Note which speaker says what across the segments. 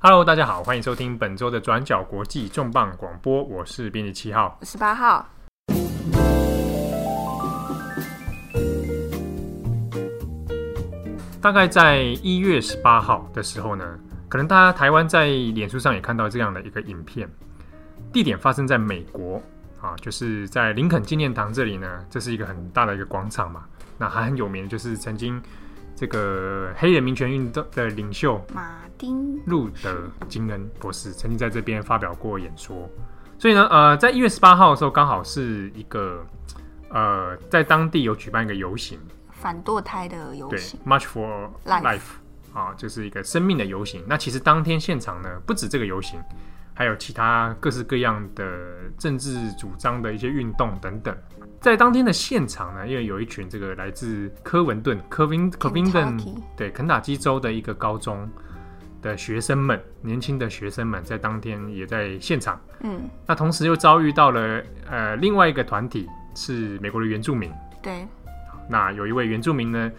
Speaker 1: Hello，大家好，欢迎收听本周的转角国际重磅广播，我是编辑七号，
Speaker 2: 我是八号。
Speaker 1: 大概在一月十八号的时候呢，可能大家台湾在脸书上也看到这样的一个影片，地点发生在美国啊，就是在林肯纪念堂这里呢，这是一个很大的一个广场嘛，那还很有名，就是曾经。这个黑人民权运动的领袖马丁路德金恩博士曾经在这边发表过演说，所以呢，呃，在一月十八号的时候，刚好是一个呃，在当地有举办一个游行，
Speaker 2: 反堕胎的游行，
Speaker 1: 对，March for Life 啊，就是一个生命的游行。那其实当天现场呢，不止这个游行。还有其他各式各样的政治主张的一些运动等等，在当天的现场呢，因为有一群这个来自科文顿科宾科宾顿对肯塔基州的一个高中的学生们，年轻的学生们在当天也在现场。嗯，那同时又遭遇到了呃另外一个团体是美国的原住民。
Speaker 2: 对，
Speaker 1: 那有一位原住民呢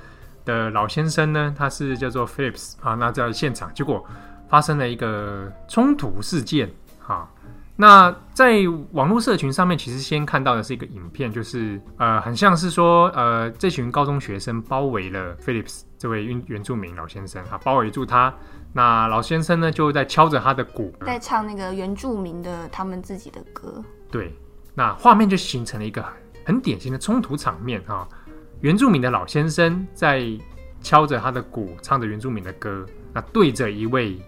Speaker 1: 的老先生呢，他是叫做 Phillips 啊，那在现场结果。发生了一个冲突事件，哈，那在网络社群上面，其实先看到的是一个影片，就是呃，很像是说，呃，这群高中学生包围了 Phillips 这位原原住民老先生，哈，包围住他。那老先生呢，就在敲着他的鼓，
Speaker 2: 在唱那个原住民的他们自己的歌。
Speaker 1: 对，那画面就形成了一个很典型的冲突场面，哈，原住民的老先生在敲着他的鼓，唱着原住民的歌，那对着一位。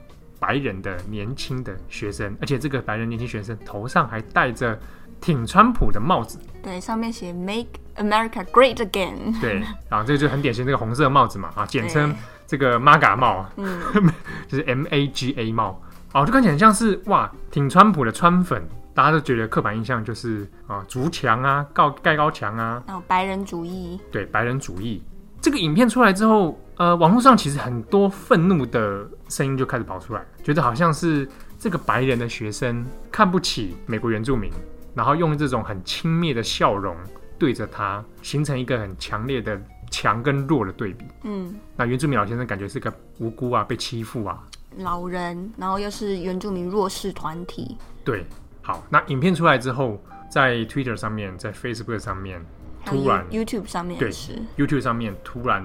Speaker 1: 白人的年轻的学生，而且这个白人年轻学生头上还戴着挺川普的帽子，
Speaker 2: 对，上面写 “Make America Great Again”。
Speaker 1: 对，啊，这个就很典型，这个红色帽子嘛，啊，简称这个 MAGA 帽，嗯，就是 M A G A 帽，哦，就看起来很像是哇，挺川普的川粉，大家都觉得刻板印象就是啊，筑墙啊，告盖高墙啊，
Speaker 2: 哦，白人主义，
Speaker 1: 对，白人主义。这个影片出来之后，呃，网络上其实很多愤怒的声音就开始跑出来，觉得好像是这个白人的学生看不起美国原住民，然后用这种很轻蔑的笑容对着他，形成一个很强烈的强跟弱的对比。嗯，那原住民老先生感觉是个无辜啊，被欺负啊，
Speaker 2: 老人，然后又是原住民弱势团体。
Speaker 1: 对，好，那影片出来之后，在 Twitter 上面，在 Facebook 上面。突然
Speaker 2: ，YouTube 上面对
Speaker 1: 是 YouTube 上面突然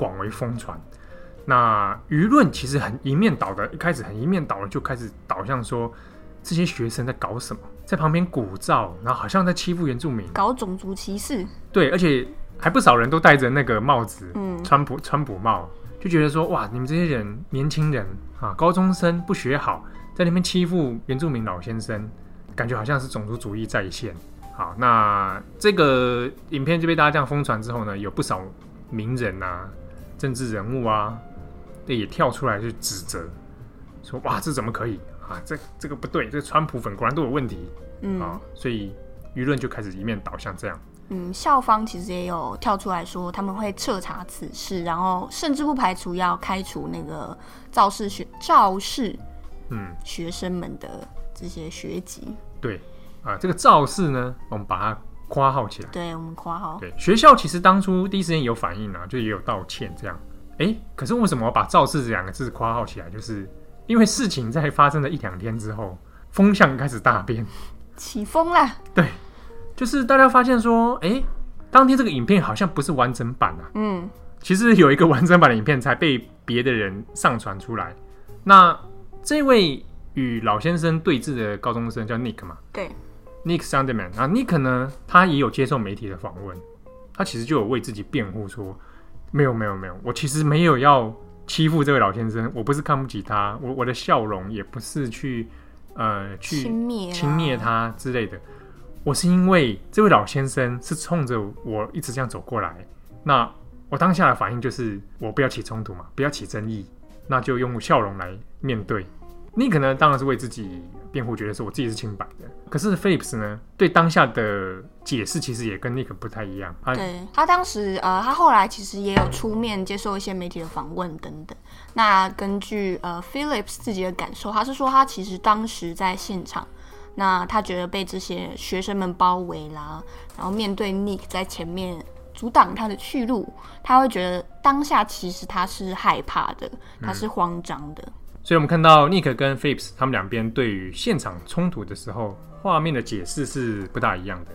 Speaker 1: 广为疯传，那舆论其实很一面倒的，一开始很一面倒的就开始导向说这些学生在搞什么，在旁边鼓噪，然后好像在欺负原住民，
Speaker 2: 搞种族歧视。
Speaker 1: 对，而且还不少人都戴着那个帽子，嗯，川普川普帽，就觉得说哇，你们这些人年轻人啊，高中生不学好，在那边欺负原住民老先生，感觉好像是种族主义在线。好，那这个影片就被大家这样疯传之后呢，有不少名人啊、政治人物啊，也跳出来去指责，说哇，这怎么可以啊？这这个不对，这个川普粉果然都有问题，嗯啊，所以舆论就开始一面倒向这样。
Speaker 2: 嗯，校方其实也有跳出来说，他们会彻查此事，然后甚至不排除要开除那个肇事学肇事嗯学生们的这些学籍。
Speaker 1: 对。啊，这个肇事呢，我们把它括号起来。
Speaker 2: 对，我们括号。
Speaker 1: 对，学校其实当初第一时间有反应啊，就也有道歉这样。哎，可是为什么把肇事这两个字括号起来？就是因为事情在发生了一两天之后，风向开始大变，
Speaker 2: 起风了。
Speaker 1: 对，就是大家发现说，哎，当天这个影片好像不是完整版啊。嗯，其实有一个完整版的影片才被别的人上传出来。那这位与老先生对峙的高中生叫 Nick 嘛？
Speaker 2: 对。
Speaker 1: Nick Sandmann 啊，Nick 呢，他也有接受媒体的访问，他其实就有为自己辩护说，没有没有没有，我其实没有要欺负这位老先生，我不是看不起他，我我的笑容也不是去呃去轻蔑轻蔑他之类的，我是因为这位老先生是冲着我一直这样走过来，那我当下的反应就是我不要起冲突嘛，不要起争议，那就用笑容来面对。Nick 呢，当然是为自己辩护，觉得是我自己是清白的。可是 Phillips 呢，对当下的解释其实也跟 Nick 不太一样。他
Speaker 2: 对他当时呃，他后来其实也有出面接受一些媒体的访问等等。那根据呃 Phillips 自己的感受，他是说他其实当时在现场，那他觉得被这些学生们包围啦，然后面对 Nick 在前面阻挡他的去路，他会觉得当下其实他是害怕的，他是慌张的。嗯
Speaker 1: 所以我们看到 Nick 跟 Phillips 他们两边对于现场冲突的时候，画面的解释是不大一样的。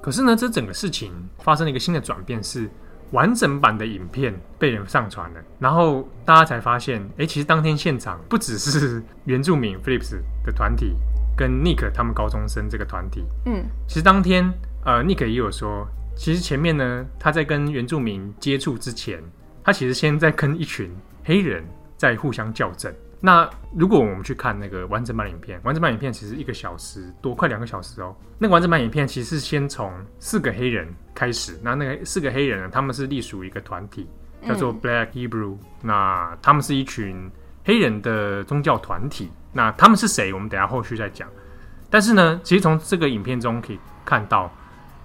Speaker 1: 可是呢，这整个事情发生了一个新的转变，是完整版的影片被人上传了，然后大家才发现，哎，其实当天现场不只是原住民 Phillips 的团体跟 Nick 他们高中生这个团体，
Speaker 2: 嗯，
Speaker 1: 其实当天呃，Nick 也有说，其实前面呢，他在跟原住民接触之前，他其实先在跟一群黑人在互相校正。那如果我们去看那个完整版影片，完整版影片其实一个小时多，快两个小时哦。那个完整版影片其实是先从四个黑人开始，那那个四个黑人呢，他们是隶属一个团体，叫做 Black Hebrew，嗯。那他们是一群黑人的宗教团体。那他们是谁？我们等下后续再讲。但是呢，其实从这个影片中可以看到，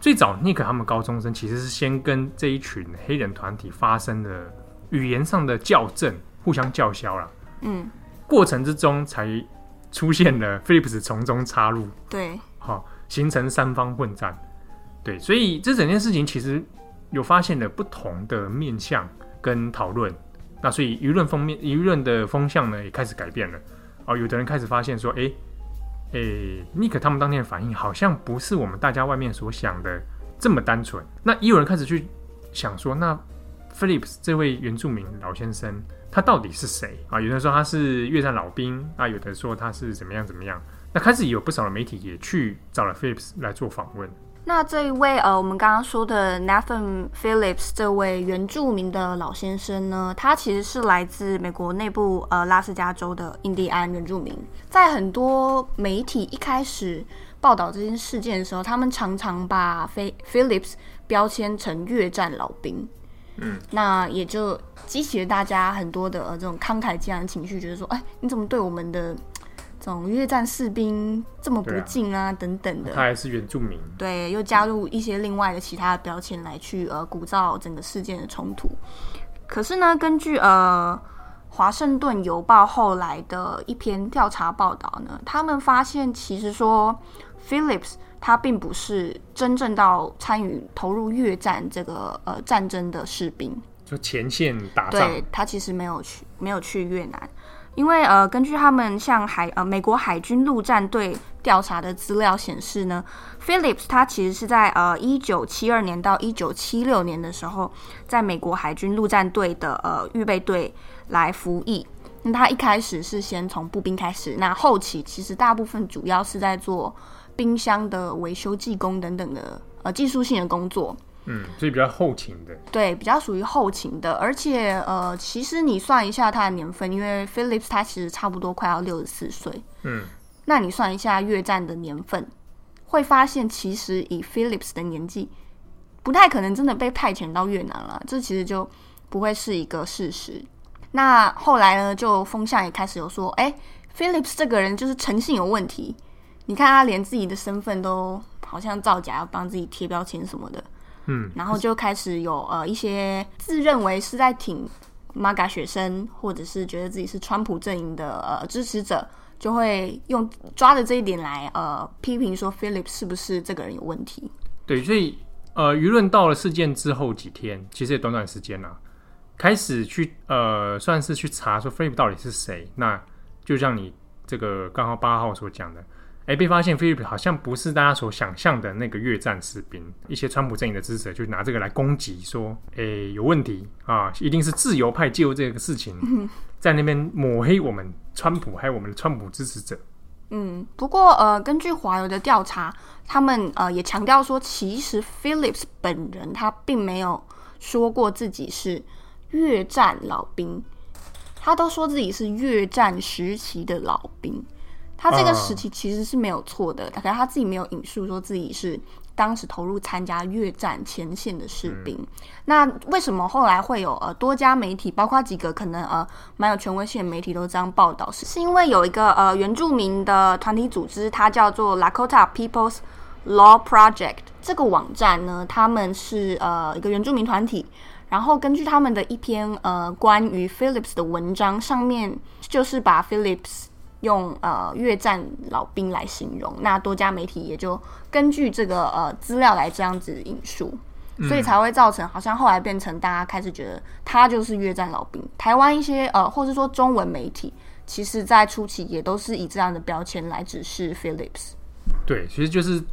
Speaker 1: 最早 Nick 他们高中生其实是先跟这一群黑人团体发生了语言上的校正，互相叫嚣了。嗯。过程之中才出现了 Phillips 从中插入，
Speaker 2: 对，
Speaker 1: 好，形成三方混战，对，所以这整件事情其实有发现了不同的面向跟讨论，那所以舆论方面舆论的风向呢也开始改变了，哦，有的人开始发现说，哎，哎，Nick 他们当天的反应好像不是我们大家外面所想的这么单纯，那也有人开始去想说，那 Phillips 这位原住民老先生。他到底是谁啊？有人说他是越战老兵啊，有的说他是怎么样怎么样。那开始有不少的媒体也去找了 Phillips 来做访问。
Speaker 2: 那这一位呃，我们刚刚说的 Nathan Phillips 这位原住民的老先生呢，他其实是来自美国内部呃拉斯加州的印第安原住民。在很多媒体一开始报道这件事件的时候，他们常常把 Phillips 标签成越战老兵。嗯，那也就激起了大家很多的呃这种慷慨激昂的情绪，觉得说，哎，你怎么对我们的这种越战士兵这么不敬啊？啊等等的。
Speaker 1: 他还是原住民。
Speaker 2: 对，又加入一些另外的其他的标签来去呃鼓噪整个事件的冲突。可是呢，根据呃华盛顿邮报后来的一篇调查报道呢，他们发现其实说 Phillips。他并不是真正到参与投入越战这个呃战争的士兵，
Speaker 1: 就前线打仗。
Speaker 2: 对，他其实没有去，没有去越南，因为呃，根据他们向海呃美国海军陆战队调查的资料显示呢，Phillips 他其实是在呃一九七二年到一九七六年的时候，在美国海军陆战队的呃预备队来服役。那他一开始是先从步兵开始，那后期其实大部分主要是在做。冰箱的维修、技工等等的呃技术性的工作，
Speaker 1: 嗯，所以比较后勤的，
Speaker 2: 对，比较属于后勤的。而且呃，其实你算一下他的年份，因为 Phillips 他其实差不多快要六十四岁，嗯，那你算一下越战的年份，会发现其实以 Phillips 的年纪，不太可能真的被派遣到越南了，这其实就不会是一个事实。那后来呢，就风向也开始有说，哎，Phillips 这个人就是诚信有问题。你看他连自己的身份都好像造假，要帮自己贴标签什么的，嗯，然后就开始有呃一些自认为是在挺 MAGA 学生，或者是觉得自己是川普阵营的呃支持者，就会用抓着这一点来呃批评说 Phillips 是不是这个人有问题？
Speaker 1: 对，所以呃舆论到了事件之后几天，其实也短短时间啊，开始去呃算是去查说 Phillips 到底是谁，那就像你这个刚好八号所讲的。哎，被发现菲利普好像不是大家所想象的那个越战士兵。一些川普阵营的支持者就拿这个来攻击，说：“哎，有问题啊，一定是自由派介入这个事情，在那边抹黑我们川普，还有我们的川普支持者。”
Speaker 2: 嗯，不过呃，根据华邮的调查，他们呃也强调说，其实 Phillips 本人他并没有说过自己是越战老兵，他都说自己是越战时期的老兵。他这个时期其实是没有错的，大概、uh, 他自己没有引述说自己是当时投入参加越战前线的士兵。嗯、那为什么后来会有呃多家媒体，包括几个可能呃蛮有权威性的媒体都这样报道？是是因为有一个呃原住民的团体组织，它叫做 Lakota People's Law Project。这个网站呢，他们是呃一个原住民团体，然后根据他们的一篇呃关于 Phillips 的文章，上面就是把 Phillips 用呃越战老兵来形容，那多家媒体也就根据这个呃资料来这样子引述，所以才会造成好像后来变成大家开始觉得他就是越战老兵。台湾一些呃或是说中文媒体其实在初期也都是以这样的标签来指示 Phillips。
Speaker 1: 对，其实就是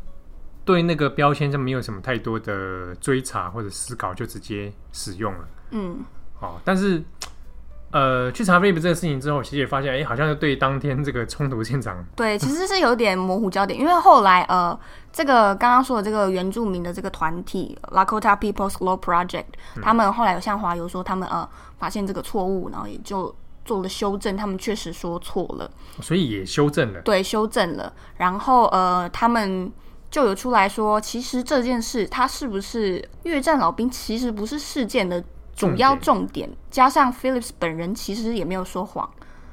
Speaker 1: 对那个标签就没有什么太多的追查或者思考，就直接使用了。
Speaker 2: 嗯，
Speaker 1: 好，但是。呃，去查 Phillips 这个事情之后，其实也发现，哎、欸，好像是对当天这个冲突现场，
Speaker 2: 对，其实是有点模糊焦点，因为后来，呃，这个刚刚说的这个原住民的这个团体 Lakota People's Law Project，、嗯、他们后来有向华邮说，他们呃发现这个错误，然后也就做了修正，他们确实说错了，
Speaker 1: 所以也修正了，
Speaker 2: 对，修正了，然后呃，他们就有出来说，其实这件事，他是不是越战老兵，其实不是事件的。主要重点加上 Phillips 本人其实也没有说谎，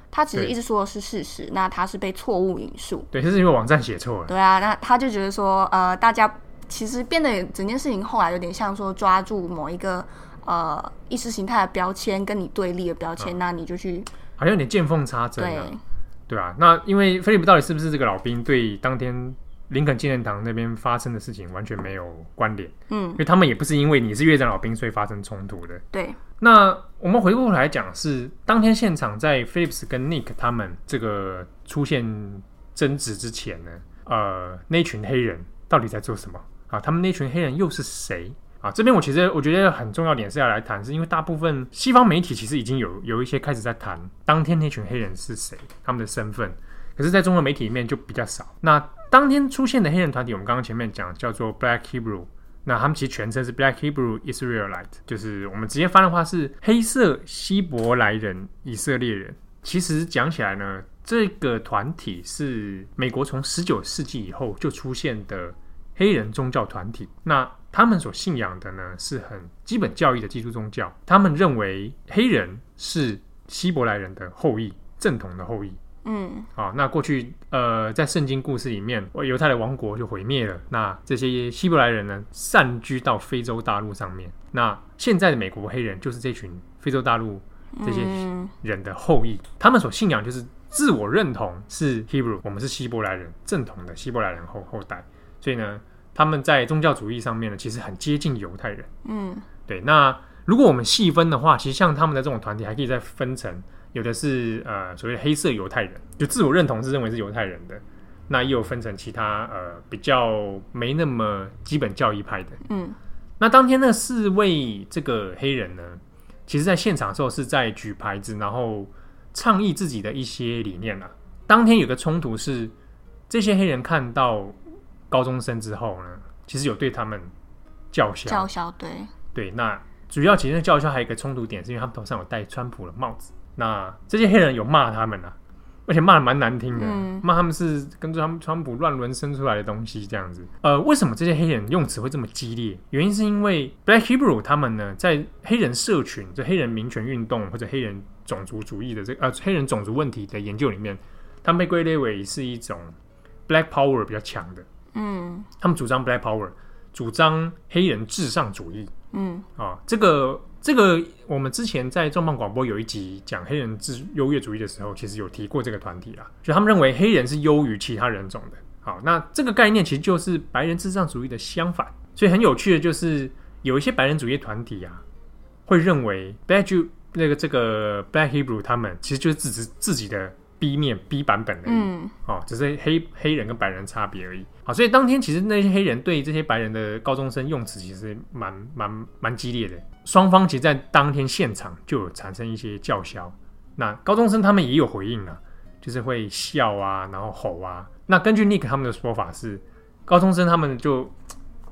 Speaker 2: 他其实一直说的是事实。那他是被错误引述，
Speaker 1: 对，这是因为网站写错了。
Speaker 2: 对啊，那他就觉得说，呃，大家其实变得整件事情后来有点像说抓住某一个呃意识形态的标签跟你对立的标签，啊，那你就去
Speaker 1: 好像有点见缝插针，
Speaker 2: 对
Speaker 1: 对啊。那因为菲利普到底是不是这个老兵，对当天。林肯纪念堂那边发生的事情完全没有关联，
Speaker 2: 嗯，
Speaker 1: 因为他们也不是因为你是越战老兵所以发生冲突的。
Speaker 2: 对，
Speaker 1: 那我们回过来讲，是当天现场在 Phillips 跟 Nick 他们这个出现争执之前呢，呃，那群黑人到底在做什么啊？他们那群黑人又是谁啊？这边我其实我觉得很重要点是要来谈，是因为大部分西方媒体其实已经有有一些开始在谈当天那群黑人是谁，他们的身份。可是，在中国媒体里面就比较少。那当天出现的黑人团体，我们刚刚前面讲叫做 Black Hebrew，那他们其实全称是 Black Hebrew Israelite，就是我们直接翻的话是黑色希伯来人以色列人。其实讲起来呢，这个团体是美国从十九世纪以后就出现的黑人宗教团体。那他们所信仰的呢，是很基本教义的基督宗教。他们认为黑人是希伯来人的后裔，正统的后裔。
Speaker 2: 嗯，
Speaker 1: 好，那过去呃，在圣经故事里面，犹太的王国就毁灭了。那这些希伯来人呢，散居到非洲大陆上面。那现在的美国黑人就是这群非洲大陆这些人的后裔，他们所信仰就是自我认同是 Hebrew，我们是希伯来人，正统的希伯来人后后代。所以呢，他们在宗教主义上面呢，其实很接近犹太人。
Speaker 2: 嗯，
Speaker 1: 对。那如果我们细分的话，其实像他们的这种团体，还可以再分成。有的是呃所谓黑色犹太人，就自我认同是认为是犹太人的，那也有分成其他呃比较没那么基本教义派的。
Speaker 2: 嗯，
Speaker 1: 那当天那四位这个黑人呢，其实在现场的时候是在举牌子，然后倡议自己的一些理念啊。当天有个冲突是，这些黑人看到高中生之后呢，其实有对他们叫嚣，
Speaker 2: 叫嚣，对
Speaker 1: 对。那主要其实叫嚣还有一个冲突点，是因为他们头上有戴川普的帽子。那这些黑人有骂他们啊，而且骂的蛮难听的，骂、嗯、他们是跟着他们川普乱伦生出来的东西这样子。呃，为什么这些黑人用词会这么激烈？原因是因为 Black Hebrew 他们呢，在黑人社群、就黑人民权运动或者黑人种族主义的这个呃黑人种族问题的研究里面，他们被归类为是一种 Black Power 比较强的。
Speaker 2: 嗯，
Speaker 1: 他们主张 Black Power，主张黑人至上主义。
Speaker 2: 嗯，
Speaker 1: 啊，这个。这个我们之前在重磅广播有一集讲黑人自优越主义的时候，其实有提过这个团体啦，就他们认为黑人是优于其他人种的。好，那这个概念其实就是白人至上主义的相反。所以很有趣的就是有一些白人主义团体啊，会认为 Black Jew 那个这个 Black Hebrew 他们其实就是自己自己的。B 面 B 版本而已，
Speaker 2: 嗯，
Speaker 1: 哦，只是黑黑人跟白人差别而已。好，所以当天其实那些黑人对这些白人的高中生用词其实蛮蛮蛮激烈的。双方其实，在当天现场就有产生一些叫嚣。那高中生他们也有回应啊，就是会笑啊，然后吼啊。那根据 Nick 他们的说法是，高中生他们就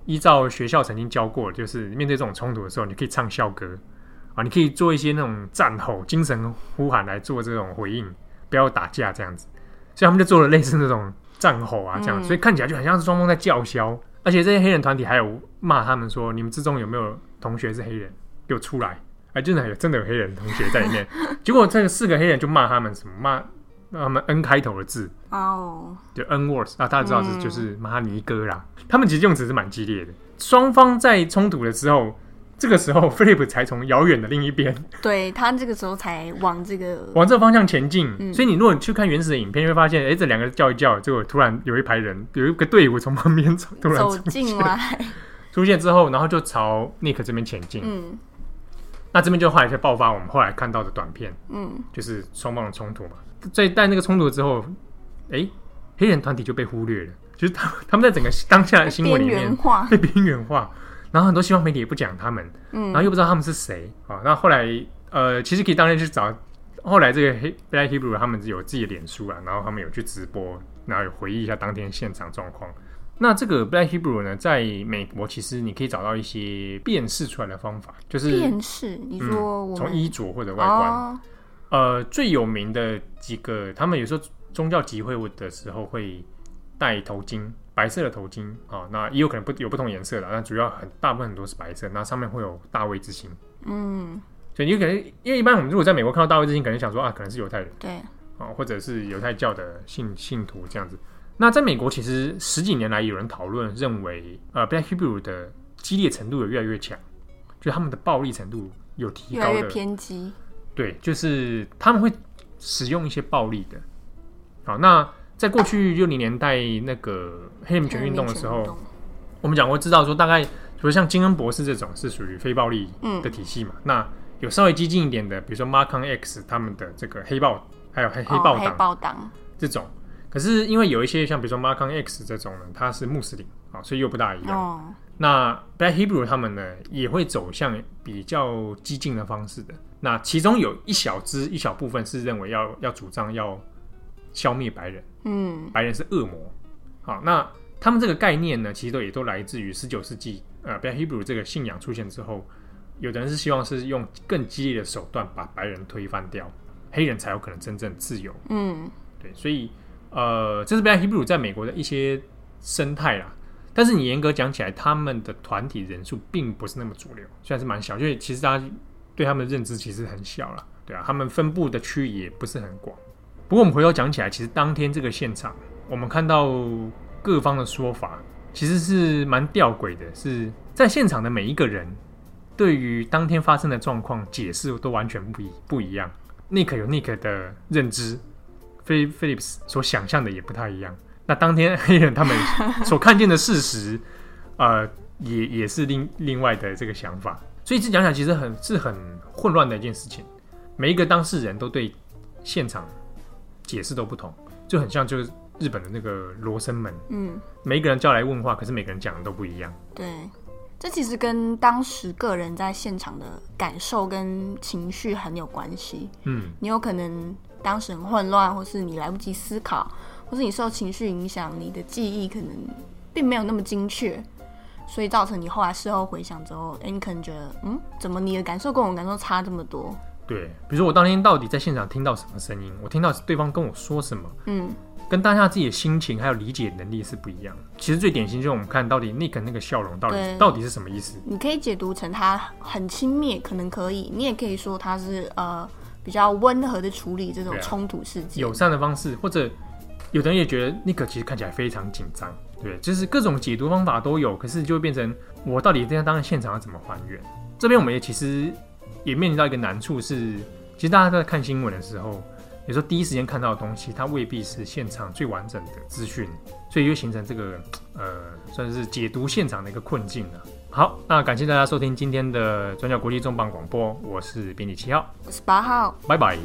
Speaker 1: 依照学校曾经教过，就是面对这种冲突的时候，你可以唱校歌啊，你可以做一些那种战吼、精神呼喊来做这种回应。不要打架这样子，所以他们就做了类似那种战吼啊，这样，嗯，所以看起来就很像是双方在叫嚣。而且这些黑人团体还有骂他们说：“你们之中有没有同学是黑人？给我出来！”哎，真的有，真的有黑人同学在里面。结果这个四个黑人就骂他们什么？骂他们 N 开头的字
Speaker 2: 哦，
Speaker 1: 就 N words 啊，大家知道是就是骂尼哥啦。他们其实用词是蛮激烈的。双方在冲突的时候。这个时候，Phillips 才从遥远的另一边，
Speaker 2: 对，他这个时候才往这个
Speaker 1: 往这个方向前进。嗯、所以你如果去看原始的影片，你会发现，哎，这两个叫一叫，结果突然有一排人，有一个队伍从旁边突然
Speaker 2: 走进来，
Speaker 1: 出现之后，然后就朝 Nick 这边前进。
Speaker 2: 嗯，
Speaker 1: 那这边就后来就爆发我们后来看到的短片。
Speaker 2: 嗯，
Speaker 1: 就是双方的冲突嘛。所以在那个冲突之后，哎、欸，黑人团体就被忽略了，就是他他们在整个当下的新闻里面被边缘化，然后很多西方媒体也不讲他们，嗯，然后又不知道他们是谁啊。那后，后来呃，其实可以当然去找，后来这个黑 Black Hebrew 他们有自己的脸书啊，然后他们有去直播，然后有回忆一下当天现场状况。那这个 Black Hebrew 呢，在美国其实你可以找到一些辨识出来的方法，就是
Speaker 2: 辨识。你说从、
Speaker 1: 嗯、衣着或者外观、哦，呃，最有名的几个，他们有时候宗教集会的时候会戴头巾，白色的头巾啊、哦，那也有可能不有不同颜色的，但主要很大部分很多是白色，那上面会有大卫之星。嗯，所以你可能因为一般我们如果在美国看到大卫之星，可能想说啊，可能是犹太人，
Speaker 2: 对，啊、
Speaker 1: 哦，或者是犹太教的信信徒这样子。那在美国，其实十几年来有人讨论，认为呃，Black Hebrew 的激烈程度有越来越强，就他们的暴力程度有提高的，
Speaker 2: 越来越偏激。
Speaker 1: 对，就是他们会使用一些暴力的。好，那在过去六零年代那个黑人权运动的时候，我们讲过知道说，大概比如像金恩博士这种是属于非暴力的体系嘛。嗯、那有稍微激进一点的，比如说 Marcon X 他们的这个黑豹，还有黑黑豹党、哦、黑豹党这种。可是因为有一些像比如说 Marcon X 这种呢，他是穆斯林啊，所以又不大一样。Oh. 那 Black Hebrew 他们呢，也会走向比较激进的方式的。那其中有一小支一小部分是认为要要主张要消灭白人，嗯，白人是恶魔。好，那他们这个概念呢，其实都也都来自于十九世纪呃 Black Hebrew 这个信仰出现之后，有的人是希望是用更激烈的手段把白人推翻掉，黑人才有可能真正自由。嗯，对，所以。呃，这是 Black Hebrew 在美国的一些生态啦，但是你严格讲起来，他们的团体人数并不是那么主流，虽然是蛮小，因为其实大家对他们的认知其实很小了，对啊，他们分布的区域也不是很广。不过我们回头讲起来，其实当天这个现场，我们看到各方的说法，其实是蛮吊诡的，是在现场的每一个人对于当天发生的状况解释都完全不一不一样。Nick 有 Nick 的认知。菲菲利普斯所想象的也不太一样。那当天黑人他们所看见的事实，呃，也也是另另外的这个想法。所以这讲起来其实很是很混乱的一件事情。每一个当事人都对现场解释都不同，就很像就是日本的那个罗生门。嗯，每一个人叫来问话，可是每个人讲的都不一样。
Speaker 2: 对，这其实跟当时个人在现场的感受跟情绪很有关系。嗯，你有可能。当时很混乱，或是你来不及思考，或是你受情绪影响，你的记忆可能并没有那么精确，所以造成你后来事后回想之后，哎、欸，你可能觉得，嗯，怎么你的感受跟我的感受差这么多？
Speaker 1: 对，比如说我当天到底在现场听到什么声音，我听到对方跟我说什么，嗯，跟当下自己的心情还有理解能力是不一样。其实最典型就是我们看到底 Nick 那个笑容到底到底是什么意思？
Speaker 2: 你可以解读成他很轻蔑，可能可以，你也可以说他是呃。比较温和的处理这种冲突事件，
Speaker 1: 啊，友善的方式，或者有的人也觉得 Nick 其实看起来非常紧张，对，就是各种解读方法都有，可是就会变成我到底这样当现场要怎么还原？这边我们也其实也面临到一个难处是，其实大家在看新闻的时候，有时候第一时间看到的东西，它未必是现场最完整的资讯，所以就形成这个呃，算是解读现场的一个困境了。好，那感谢大家收听今天的转角国际重磅广播，我是编辑七号，
Speaker 2: 我是八号，
Speaker 1: 拜拜。